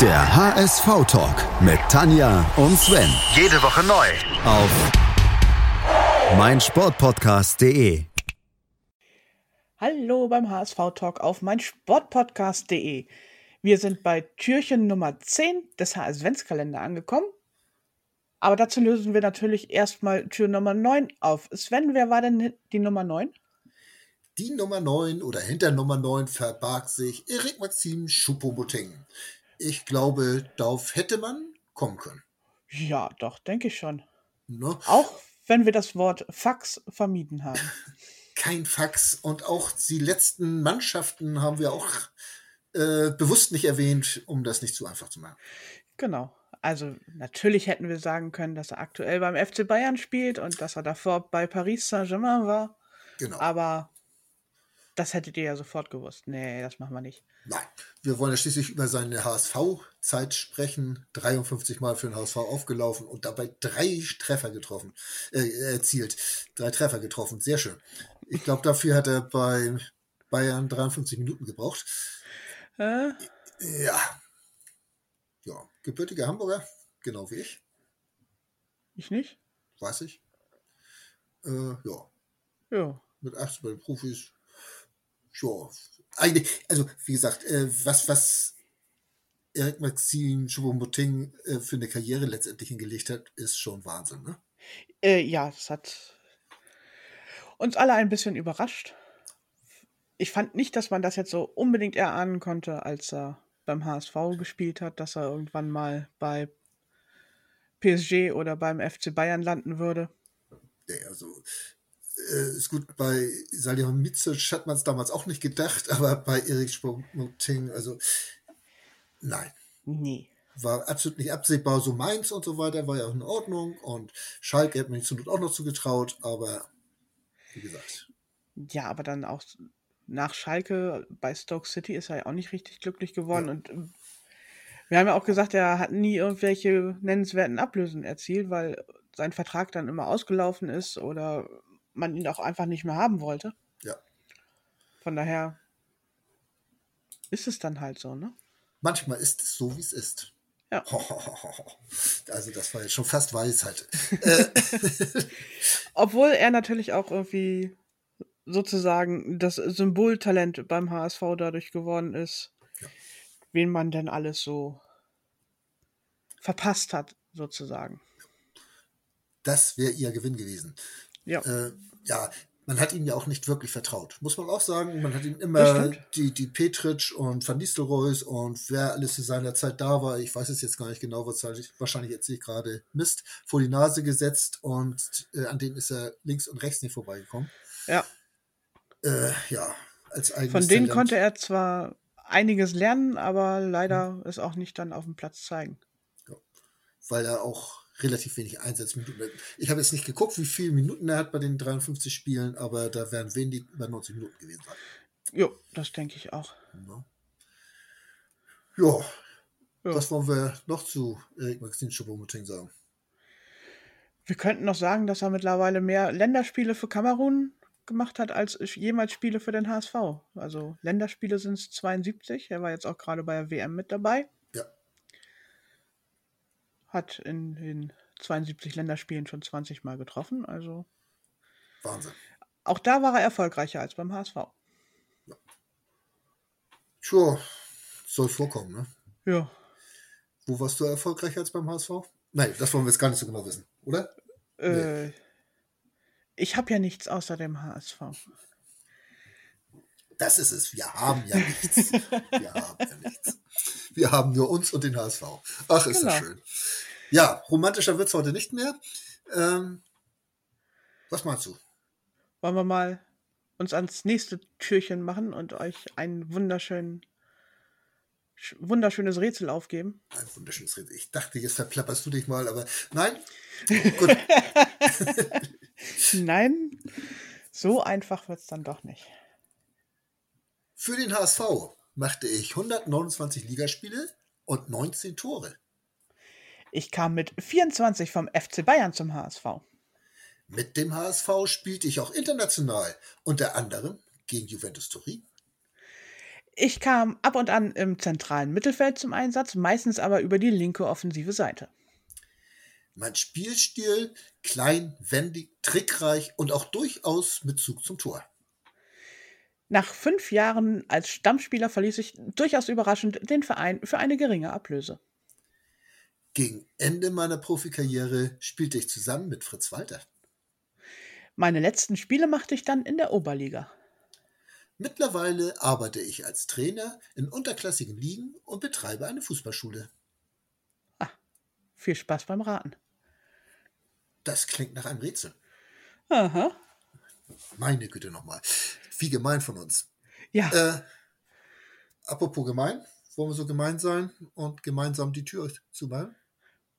Der HSV-Talk mit Tanja und Sven. Jede Woche neu. Auf meinsportpodcast.de. Hallo beim HSV-Talk auf meinsportpodcast.de. Wir sind bei Türchen Nummer 10 des HS-Ventskalender angekommen. Aber dazu lösen wir natürlich erstmal Tür Nummer 9 auf. Sven, wer war denn die Nummer 9? Die Nummer 9 oder hinter Nummer 9 verbarg sich Erik Maxim Schupomoteng. Ich glaube, darauf hätte man kommen können. Ja, doch, denke ich schon. Ne? Auch wenn wir das Wort Fax vermieden haben. Kein Fax und auch die letzten Mannschaften haben wir auch äh, bewusst nicht erwähnt, um das nicht zu einfach zu machen. Genau. Also natürlich hätten wir sagen können, dass er aktuell beim FC Bayern spielt und dass er davor bei Paris Saint-Germain war. Genau. Aber das hättet ihr ja sofort gewusst. Nee, das machen wir nicht. Nein, wir wollen ja schließlich über seine HSV-Zeit sprechen. 53 Mal für den HSV aufgelaufen und dabei drei Treffer getroffen, äh, erzielt. Drei Treffer getroffen. Sehr schön. Ich glaube, dafür hat er bei Bayern 53 Minuten gebraucht. Äh? Ja. Ja, gebürtiger Hamburger, genau wie ich. Ich nicht? Weiß ich. Äh, ja. Ja. Mit 18 bei den Profis ja, also wie gesagt, äh, was, was Eric Maxim Choupo-Moting äh, für eine Karriere letztendlich hingelegt hat, ist schon Wahnsinn, ne? Äh, ja, das hat uns alle ein bisschen überrascht. Ich fand nicht, dass man das jetzt so unbedingt erahnen konnte, als er beim HSV gespielt hat, dass er irgendwann mal bei PSG oder beim FC Bayern landen würde. Ja, also äh, ist gut, bei Salihamidzic hat man es damals auch nicht gedacht, aber bei Erik Spomoting, also nein. Nee. War absolut nicht absehbar, so Mainz und so weiter, war ja auch in Ordnung und Schalke hat mir zur Not auch noch zugetraut, aber wie gesagt. Ja, aber dann auch nach Schalke bei Stoke City ist er ja auch nicht richtig glücklich geworden ja. und ähm, wir haben ja auch gesagt, er hat nie irgendwelche nennenswerten Ablösen erzielt, weil sein Vertrag dann immer ausgelaufen ist oder man ihn auch einfach nicht mehr haben wollte. Ja. Von daher ist es dann halt so, ne? Manchmal ist es so, wie es ist. Ja. Also das war jetzt schon fast Weisheit. Obwohl er natürlich auch irgendwie sozusagen das Symboltalent beim HSV dadurch geworden ist, ja. wen man denn alles so verpasst hat, sozusagen. Das wäre ihr Gewinn gewesen. Ja. Äh, ja, man hat ihm ja auch nicht wirklich vertraut. Muss man auch sagen, man hat ihm immer die, die Petritsch und Van Nistelrooys und wer alles zu seiner Zeit da war, ich weiß es jetzt gar nicht genau, wahrscheinlich, wahrscheinlich jetzt ich gerade Mist, vor die Nase gesetzt und äh, an denen ist er links und rechts nicht vorbeigekommen. Ja. Äh, ja, als Von denen Talent. konnte er zwar einiges lernen, aber leider hm. es auch nicht dann auf dem Platz zeigen. Ja. Weil er auch relativ wenig Einsatzminuten. Ich habe jetzt nicht geguckt, wie viele Minuten er hat bei den 53 Spielen, aber da werden wenig über 90 Minuten gewesen sein. Jo, das denke ich auch. Ja. ja. ja. Was wollen wir noch zu Erik Maxim Choupo-Moting sagen? Wir könnten noch sagen, dass er mittlerweile mehr Länderspiele für Kamerun gemacht hat als jemals Spiele für den HSV. Also Länderspiele sind es 72. Er war jetzt auch gerade bei der WM mit dabei hat in den 72 Länderspielen schon 20 Mal getroffen. Also Wahnsinn. Auch da war er erfolgreicher als beim HSV. Ja. Sure. Soll vorkommen, ne? Ja. Wo warst du erfolgreicher als beim HSV? Nein, das wollen wir jetzt gar nicht so genau wissen, oder? Äh, nee. Ich habe ja nichts außer dem HSV. Das ist es. Wir haben ja nichts. Wir haben ja nichts. Wir haben nur uns und den HSV. Ach, ist genau. das schön. Ja, romantischer wird es heute nicht mehr. Ähm, was meinst du? Wollen wir mal uns ans nächste Türchen machen und euch ein wunderschön, wunderschönes Rätsel aufgeben? Ein wunderschönes Rätsel. Ich dachte, jetzt verplapperst du dich mal, aber nein. Gut. nein, so einfach wird es dann doch nicht. Für den HSV machte ich 129 Ligaspiele und 19 Tore. Ich kam mit 24 vom FC Bayern zum HSV. Mit dem HSV spielte ich auch international, unter anderem gegen Juventus Turin. Ich kam ab und an im zentralen Mittelfeld zum Einsatz, meistens aber über die linke offensive Seite. Mein Spielstil klein, wendig, trickreich und auch durchaus mit Zug zum Tor. Nach fünf Jahren als Stammspieler verließ ich durchaus überraschend den Verein für eine geringe Ablöse. Gegen Ende meiner Profikarriere spielte ich zusammen mit Fritz Walter. Meine letzten Spiele machte ich dann in der Oberliga. Mittlerweile arbeite ich als Trainer in unterklassigen Ligen und betreibe eine Fußballschule. Ah, viel Spaß beim Raten. Das klingt nach einem Rätsel. Aha. Meine Güte nochmal. Wie gemein von uns. Ja. Äh, apropos gemein, wollen wir so gemein sein und gemeinsam die Tür zumachen?